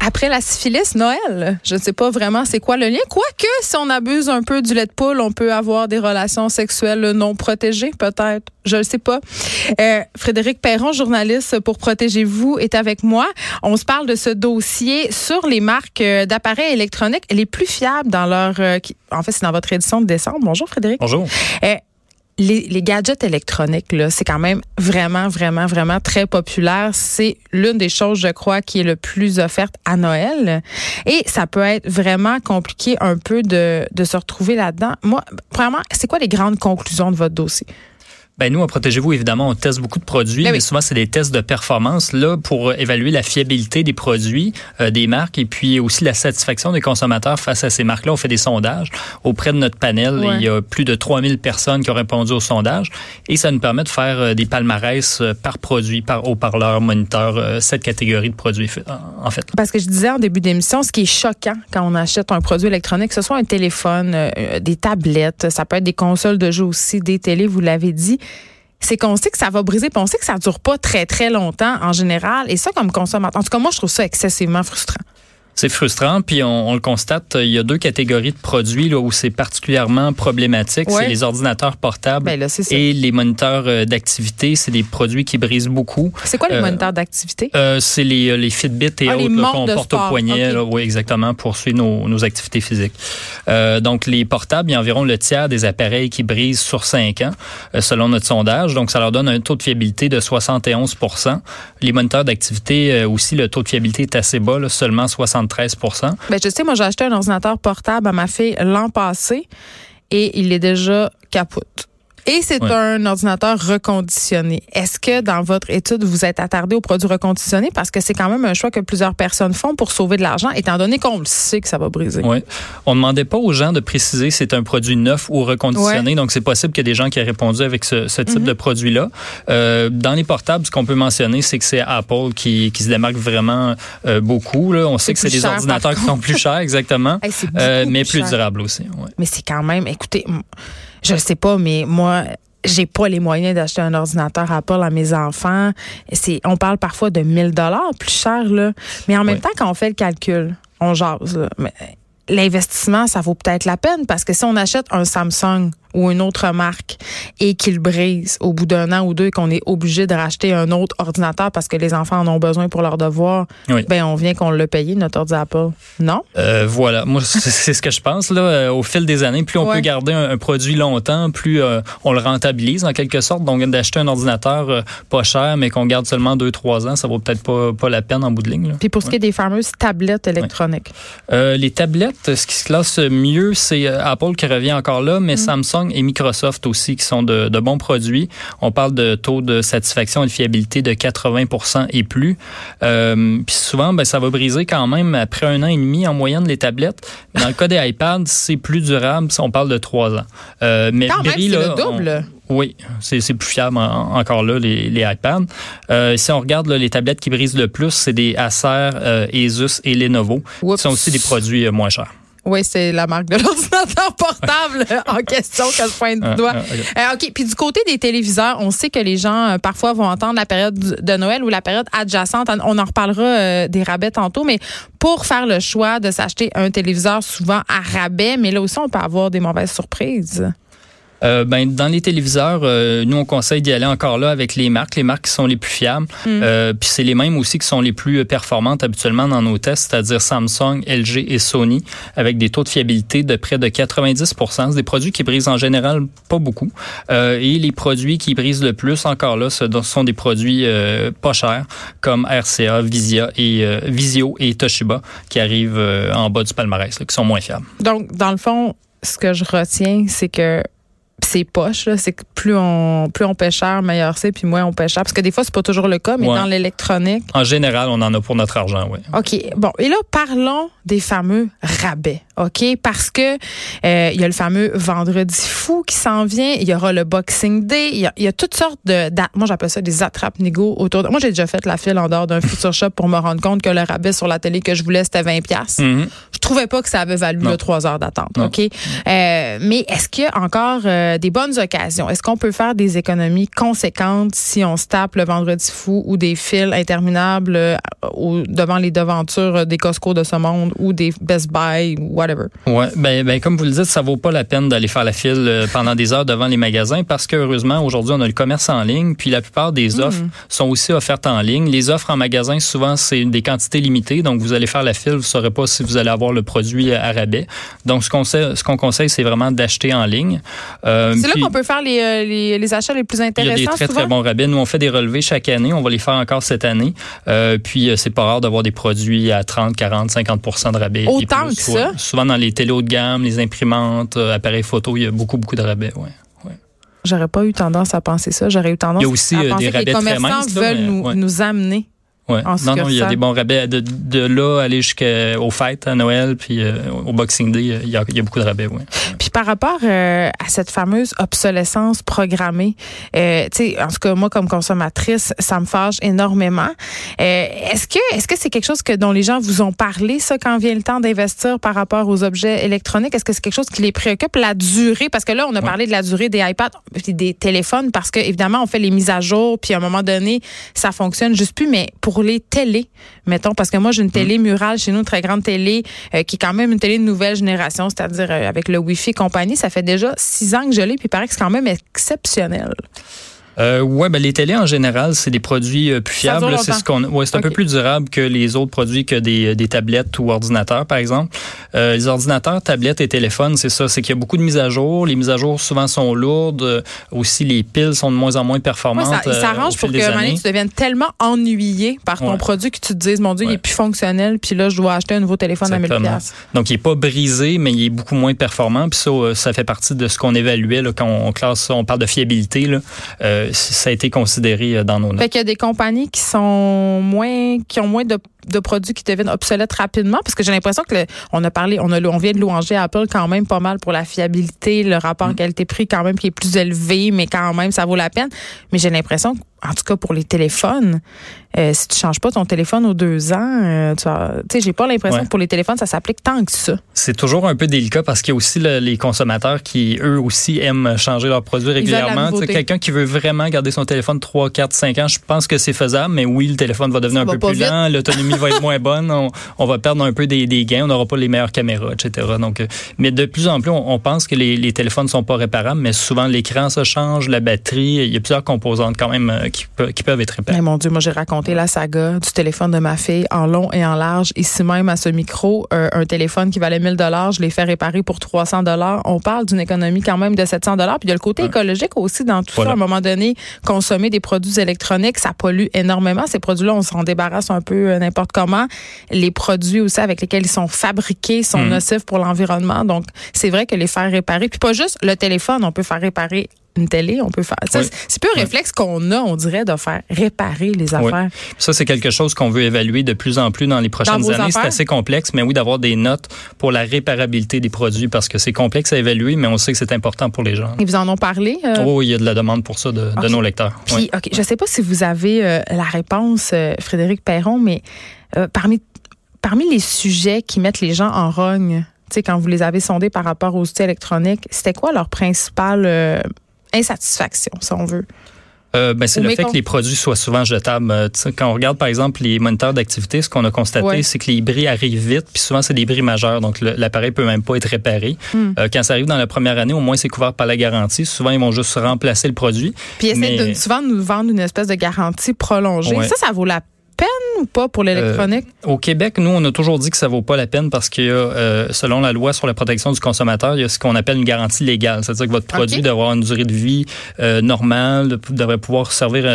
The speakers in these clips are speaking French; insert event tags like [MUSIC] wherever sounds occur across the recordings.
Après la syphilis, Noël, je ne sais pas vraiment c'est quoi le lien. Quoique, si on abuse un peu du lait de poule, on peut avoir des relations sexuelles non protégées, peut-être. Je ne sais pas. Euh, Frédéric Perron, journaliste pour Protégez-vous, est avec moi. On se parle de ce dossier sur les marques euh, d'appareils électroniques les plus fiables dans leur... Euh, en fait, c'est dans votre édition de décembre. Bonjour, Frédéric. Bonjour les, gadgets électroniques, là, c'est quand même vraiment, vraiment, vraiment très populaire. C'est l'une des choses, je crois, qui est le plus offerte à Noël. Et ça peut être vraiment compliqué un peu de, de se retrouver là-dedans. Moi, vraiment, c'est quoi les grandes conclusions de votre dossier? Ben nous, à Protégez-vous, évidemment, on teste beaucoup de produits, ben mais souvent, c'est des tests de performance là pour évaluer la fiabilité des produits, euh, des marques, et puis aussi la satisfaction des consommateurs face à ces marques-là. On fait des sondages auprès de notre panel. Il y a plus de 3000 personnes qui ont répondu au sondage, et ça nous permet de faire euh, des palmarès euh, par produit, par haut-parleur, moniteur, cette catégorie de produits, en fait. Parce que je disais en début d'émission, ce qui est choquant quand on achète un produit électronique, que ce soit un téléphone, des tablettes, ça peut être des consoles de jeux aussi, des télés, vous l'avez dit, c'est qu'on sait que ça va briser, puis on sait que ça dure pas très, très longtemps en général. Et ça, comme consommateur, en tout cas, moi, je trouve ça excessivement frustrant. C'est frustrant, puis on, le constate, il y a deux catégories de produits là, où c'est particulièrement problématique. C'est les ordinateurs portables ben et les moniteurs euh, d'activité. C'est des produits qui brisent beaucoup. C'est quoi les euh, moniteurs d'activité? Euh, c'est les, les Fitbit et ah, autres qu'on porte au poignet. oui, exactement, pour suivre nos, nos activités physiques. donc, les portables, il y a environ le tiers des appareils qui brisent sur 5 ans, selon notre sondage. Donc, ça leur donne un taux de fiabilité de 71% Les moniteurs d'activité aussi, le taux de fiabilité est assez bas, là, seulement 60 13 ben, Je sais, moi, j'ai acheté un ordinateur portable à ma fille l'an passé et il est déjà capote. Et c'est un ordinateur reconditionné. Est-ce que dans votre étude, vous êtes attardé aux produits reconditionnés? Parce que c'est quand même un choix que plusieurs personnes font pour sauver de l'argent, étant donné qu'on le sait que ça va briser. Oui. On ne demandait pas aux gens de préciser si c'est un produit neuf ou reconditionné. Donc, c'est possible qu'il y ait des gens qui aient répondu avec ce, type mhm. de produit-là. Euh, dans les portables, ce qu'on peut mentionner, c'est que c'est Apple qui, qui se démarque vraiment euh, beaucoup. Là. On sait que c'est des ordinateurs qui sont plus chers, exactement, [LAUGHS] euh, mais plus, durables aussi. Mais c'est quand même, écoutez, je ne sais pas, mais moi, j'ai pas les moyens d'acheter un ordinateur Apple à mes enfants. C'est, on parle parfois de 1000 dollars plus cher là. Mais en même temps, quand on fait le calcul, on jase. Mais l'investissement, ça vaut peut-être la peine parce que si on achète un Samsung ou une autre marque et qu'il brise au bout d'un an ou deux et qu'on est obligé de racheter un autre ordinateur parce que les enfants en ont besoin pour leurs devoirs, ben on vient qu'on l'a payé notre ordinateur. Non? Euh, Voilà, moi c'est ce que je pense là. Euh, au fil des années, plus on peut garder un, produit longtemps, plus euh, on le rentabilise en quelque sorte. Donc d'acheter un ordinateur pas cher mais qu'on garde seulement deux trois ans, ça vaut peut-être pas, pas la peine en bout de ligne. Puis pour ce qui est des fameuses tablettes électroniques. les tablettes, ce qui se classe mieux, c'est Apple qui revient encore là, mais mm. Samsung et Microsoft aussi qui sont de, bons produits. On parle de taux de satisfaction et de fiabilité de 80% et plus. Euh, puis souvent, ben, ça va briser quand même après un an et demi en moyenne les tablettes. Dans le cas des iPads, c'est plus durable. On parle de trois ans. Euh, mais quand même, c'est le double. oui, c'est plus fiable encore là, les, les iPads. Euh, si on regarde les tablettes qui brisent le plus, c'est des Acer, Asus et Lenovo. Ce sont aussi des produits moins chers. Oui, c'est la marque de l'ordinateur [LAUGHS] portable [LAUGHS] en question que je pointe du doigt. Euh, OK. Puis du côté des téléviseurs, on sait que les gens euh, parfois vont entendre la période de Noël ou la période adjacente. On en reparlera euh, des rabais tantôt, mais pour faire le choix de s'acheter un téléviseur souvent à rabais, mais là aussi, on peut avoir des mauvaises surprises. Euh, ben, dans les téléviseurs, euh, nous, on conseille d'y aller encore là avec les marques, les marques qui sont les plus fiables. Mm. Euh, puis c'est les mêmes aussi qui sont les plus performantes habituellement dans nos tests, c'est-à-dire Samsung, LG et Sony, avec des taux de fiabilité de près de 90 C'est des produits qui brisent en général pas beaucoup. et les produits qui brisent le plus encore là, ce sont des produits pas chers, comme RCA, Visia et Visio et Toshiba, qui arrivent en bas du palmarès, qui sont moins fiables. Donc, dans le fond, ce que je retiens, c'est que c'est poche c'est que plus on plus on paie cher meilleur c'est puis moins on paie cher parce que des fois c'est pas toujours le cas mais dans l'électronique. En général on en a pour notre argent oui. OK. Bon et là parlons des fameux rabais OK? Parce que euh, il y a le fameux vendredi fou qui s'en vient, il y aura le Boxing Day, il y a, toutes sortes de moi j'appelle ça des attrapes négo autour de moi j'ai déjà fait la file en dehors d'un futur shop pour me rendre compte que le rabais sur la télé que je voulais c'était 20 pièces. Mm-hmm. Je trouvais pas que ça avait valu le 3 heures d'attente, OK? Euh, mais est-ce qu'il y a encore euh, des bonnes occasions? Est-ce qu'on peut faire des économies conséquentes si on se tape le vendredi fou ou des files interminables euh, devant les devantures des Costco de ce monde ou des Best Buy ou whatever. Ouais, ben, ben comme vous le dites, ça vaut pas la peine d'aller faire la file euh, pendant des heures devant les magasins parce qu'heureusement aujourd'hui on a le commerce en ligne, puis la plupart des hmm. offres sont aussi offertes en ligne. Les offres en magasin souvent c'est des quantités limitées, donc vous allez faire la file, vous saurez pas si vous allez avoir le produit à rabais. Donc ce qu'on ce qu'on conseille c'est vraiment d'acheter en ligne. Euh, c'est là qu'on peut faire les, les, les, achats les plus intéressants. Il y a des très très bons rabais. Nous on fait des relevés chaque année, on va les faire encore cette année. Euh, puis c'est pas rare d'avoir des produits à 30, 40, 50% de rabais. Autant que ça? Souvent dans les télé haut de gamme, les imprimantes, euh, appareils photo, il y a beaucoup, beaucoup de rabais. Ouais. J'aurais pas eu tendance à penser ça. J'aurais eu tendance il y a aussi, à euh, penser des que les commerçants veulent nous, nous amener Ouais. Non, non, il y a des bons rabais. De, de là, aller jusqu'aux fêtes à Noël, puis euh, au Boxing Day, il y a, il y a beaucoup de rabais, oui. Puis par rapport euh, à cette fameuse obsolescence programmée, euh, tu sais, en tout cas, moi, comme consommatrice, ça me fâche énormément. Euh, est-ce que est-ce que c'est quelque chose que dont les gens vous ont parlé, ça, quand vient le temps d'investir par rapport aux objets électroniques? Est-ce que c'est quelque chose qui les préoccupe? La durée, parce que là, on a parlé de la durée des iPads et des téléphones, parce que évidemment, on fait les mises à jour, puis à un moment donné, ça fonctionne juste plus, mais pour pour les télés, mettons, parce que moi, j'ai une télé mm. murale chez nous, une très grande télé, euh, qui est quand même une télé de nouvelle génération, c'est-à-dire euh, avec le Wi-Fi et compagnie. Ça fait déjà six ans que je l'ai, puis il paraît que c'est quand même exceptionnel. Euh, ouais, ben les télés en général, c'est des produits euh, plus fiables. C'est ce qu'on, ouais, c'est un peu plus durable que les autres produits que des, des tablettes ou ordinateurs, par exemple. Euh, les ordinateurs, tablettes et téléphones, c'est ça, c'est qu'il y a beaucoup de mises à jour. Les mises à jour souvent sont lourdes. Euh, aussi, les piles sont de moins en moins performantes. Ouais, ça, s'arrange euh, pour que années. tu deviennes tellement ennuyé par ton produit que tu te dises, mon Dieu, il est plus fonctionnel. Puis là, je dois acheter un nouveau téléphone Exactement. à 1000 Donc, il est pas brisé, mais il est beaucoup moins performant. Puis ça, ça fait partie de ce qu'on évaluait là, quand on classe, on parle de fiabilité. Là ça a été considéré euh, dans nos notes. Fait qu'il y a des compagnies qui sont moins, qui ont moins de, produits qui deviennent obsolètes rapidement, parce que j'ai l'impression que on a parlé, on a, on vient de louanger Apple quand même pas mal pour la fiabilité, le rapport mm. qualité-prix quand même qui est plus élevé, mais quand même ça vaut la peine. Mais j'ai l'impression en tout cas pour les téléphones, euh, si tu changes pas ton téléphone aux deux ans, euh, tu sais, j'ai pas l'impression que pour les téléphones, ça s'applique tant que ça. C'est toujours un peu délicat parce qu'il y a aussi les consommateurs qui, eux aussi, aiment changer leurs produits régulièrement. Quelqu'un qui veut vraiment garder son téléphone 3, 4, 5 ans, je pense que c'est faisable, mais oui, le téléphone va devenir un peu plus lent, l'autonomie va être moins bonne, on, va perdre un peu des, gains, on n'aura pas les meilleures caméras, etc. Donc, euh, mais de plus en plus, on, pense que les, les téléphones sont pas réparables, mais souvent l'écran se change, la batterie, il y a plusieurs composantes quand même qui, peuvent être réparés. mon Dieu, moi j'ai raconté la saga du téléphone de ma fille en long et en large. Ici même à ce micro, euh, un téléphone qui valait 1000 dollars, je l'ai fait réparer pour 300 dollars. On parle d'une économie quand même de 700 dollars. Puis il y a le côté écologique aussi dans tout ça. À un moment donné, consommer des produits électroniques, ça pollue énormément. Ces produits-là, on s'en débarrasse un peu euh, comment. Les produits aussi avec lesquels ils sont fabriqués sont mm. nocifs pour l'environnement. Donc c'est vrai que les faire réparer, puis pas juste le téléphone, on peut faire réparer une télé, on peut faire. C'est peu un réflexe qu'on a, on dirait, de faire réparer les affaires. Ça, c'est quelque chose qu'on veut évaluer de plus en plus dans les prochaines années. C'est assez complexe, mais oui, d'avoir des notes pour la réparabilité des produits parce que c'est complexe à évaluer, mais on sait que c'est important pour les gens. Et vous en ont parlé? Euh? Oh, il y a de la demande pour ça de, nos lecteurs. Puis, OK, je ne sais pas si vous avez euh, la réponse, euh, Frédéric Perron, mais parmi, parmi les sujets qui mettent les gens en rogne, quand vous les avez sondés par rapport aux outils électroniques, c'était quoi leur principal insatisfaction, si on veut? Euh, ben, c'est le fait que les produits soient souvent jetables. Euh, quand on regarde, par exemple, les moniteurs d'activité, ce qu'on a constaté, c'est que les bris arrivent vite, puis souvent, c'est des bris majeurs, donc l'appareil peut même pas être réparé. Hmm. Euh, quand ça arrive dans la première année, au moins, c'est couvert par la garantie. Souvent, ils vont juste remplacer le produit. Puis, ils essaient de, souvent de nous vendre une espèce de garantie prolongée. Ça, ça vaut la peine ou pas pour l'électronique? Euh, au Québec, nous, on a toujours dit que ça vaut pas la peine parce que euh, selon la loi sur la protection du consommateur, il y a ce qu'on appelle une garantie légale. C'est-à-dire que votre produit doit avoir une durée de vie euh, normale, devrait pouvoir servir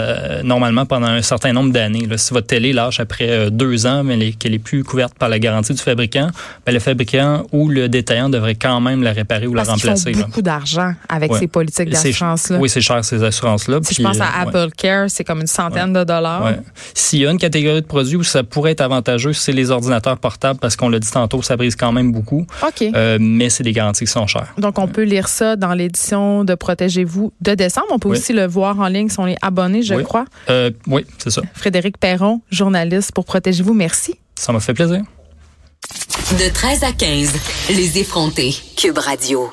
normalement pendant un certain nombre d'années. Si votre télé lâche après deux ans, mais qu'elle est plus couverte par la garantie du fabricant, ben, le fabricant ou le détaillant devrait quand même la réparer ou la remplacer. Ils font beaucoup d'argent avec ces politiques d'assurance-là. Oui, c'est cher ces assurances-là. Si je pense à Apple Care, c'est comme une centaine de dollars. S'il y a une catégorie de produits où ça pourrait être avantageux, c'est les ordinateurs portables parce qu'on l'a dit tantôt, ça brise quand même beaucoup. OK. Euh, mais c'est des garanties qui sont chères. Donc, on peut lire ça dans l'édition de Protégez-vous de décembre. On peut aussi le voir en ligne si on est abonné, je crois. Euh, oui, c'est ça. Frédéric Perron, journaliste pour Protégez-vous. Merci. Ça m'a fait plaisir. De 13 à 15, les effrontés. Cube Radio.